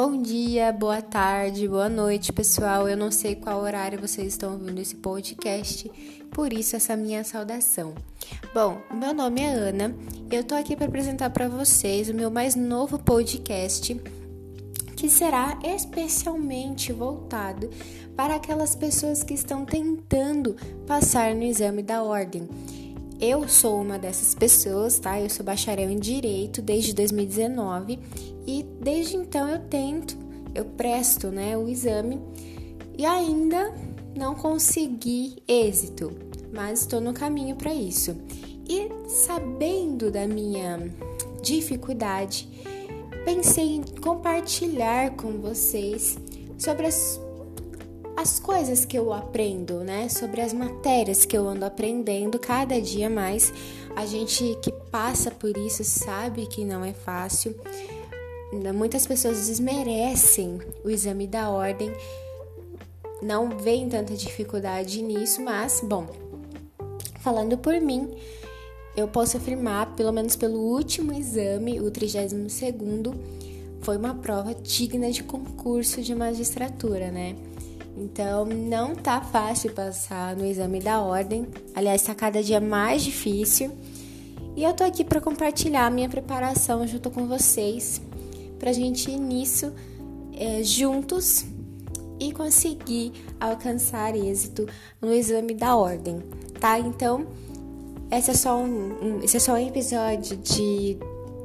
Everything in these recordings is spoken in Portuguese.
Bom dia, boa tarde, boa noite, pessoal. Eu não sei qual horário vocês estão ouvindo esse podcast, por isso essa minha saudação. Bom, meu nome é Ana eu tô aqui para apresentar para vocês o meu mais novo podcast, que será especialmente voltado para aquelas pessoas que estão tentando passar no exame da ordem. Eu sou uma dessas pessoas, tá? Eu sou bacharel em direito desde 2019 e desde então eu tento, eu presto, né, o exame e ainda não consegui êxito, mas estou no caminho para isso. E sabendo da minha dificuldade, pensei em compartilhar com vocês sobre as as coisas que eu aprendo, né? Sobre as matérias que eu ando aprendendo cada dia mais. A gente que passa por isso sabe que não é fácil. Muitas pessoas desmerecem o exame da ordem, não veem tanta dificuldade nisso, mas, bom, falando por mim, eu posso afirmar, pelo menos pelo último exame, o 32 segundo, foi uma prova digna de concurso de magistratura, né? Então, não tá fácil passar no exame da ordem. Aliás, tá cada dia mais difícil. E eu tô aqui para compartilhar a minha preparação junto com vocês, pra gente ir nisso é, juntos e conseguir alcançar êxito no exame da ordem, tá? Então, esse é só um, um esse é só um episódio de,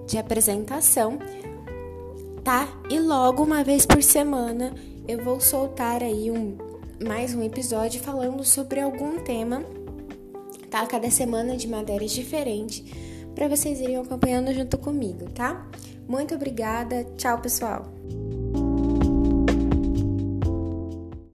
de apresentação, tá? E logo uma vez por semana eu vou soltar aí um, mais um episódio falando sobre algum tema, tá? Cada semana de matérias diferentes, para vocês irem acompanhando junto comigo, tá? Muito obrigada, tchau pessoal!